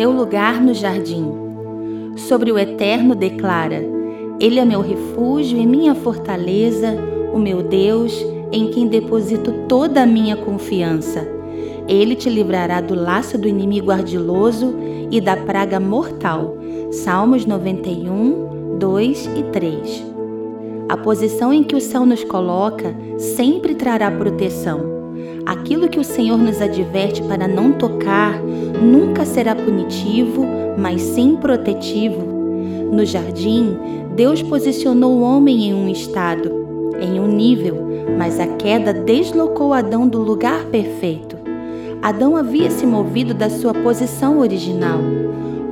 meu lugar no jardim. Sobre o Eterno declara: Ele é meu refúgio e minha fortaleza, o meu Deus, em quem deposito toda a minha confiança. Ele te livrará do laço do inimigo ardiloso e da praga mortal. Salmos 91, 2 e 3. A posição em que o céu nos coloca sempre trará proteção. Aquilo que o Senhor nos adverte para não tocar nunca será punitivo, mas sim protetivo. No jardim, Deus posicionou o homem em um estado, em um nível, mas a queda deslocou Adão do lugar perfeito. Adão havia se movido da sua posição original.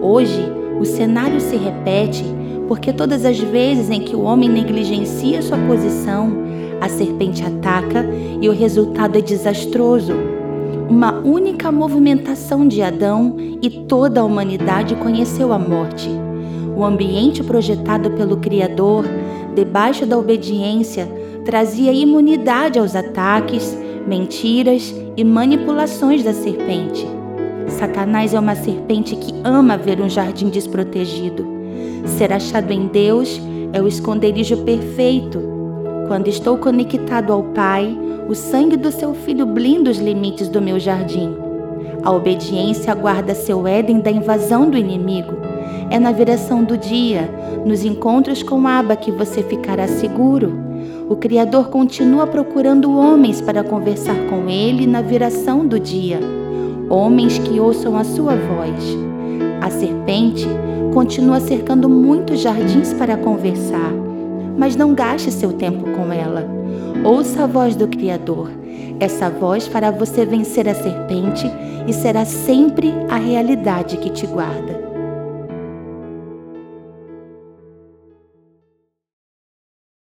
Hoje, o cenário se repete porque todas as vezes em que o homem negligencia sua posição, a serpente ataca e o resultado é desastroso. Uma única movimentação de Adão e toda a humanidade conheceu a morte. O ambiente projetado pelo Criador, debaixo da obediência, trazia imunidade aos ataques, mentiras e manipulações da serpente. Satanás é uma serpente que ama ver um jardim desprotegido. Ser achado em Deus é o esconderijo perfeito quando estou conectado ao Pai, o sangue do seu filho blinda os limites do meu jardim. A obediência guarda seu Éden da invasão do inimigo. É na viração do dia, nos encontros com Abba, que você ficará seguro. O Criador continua procurando homens para conversar com ele na viração do dia. Homens que ouçam a sua voz. A serpente continua cercando muitos jardins para conversar mas não gaste seu tempo com ela. Ouça a voz do Criador. Essa voz fará você vencer a serpente e será sempre a realidade que te guarda.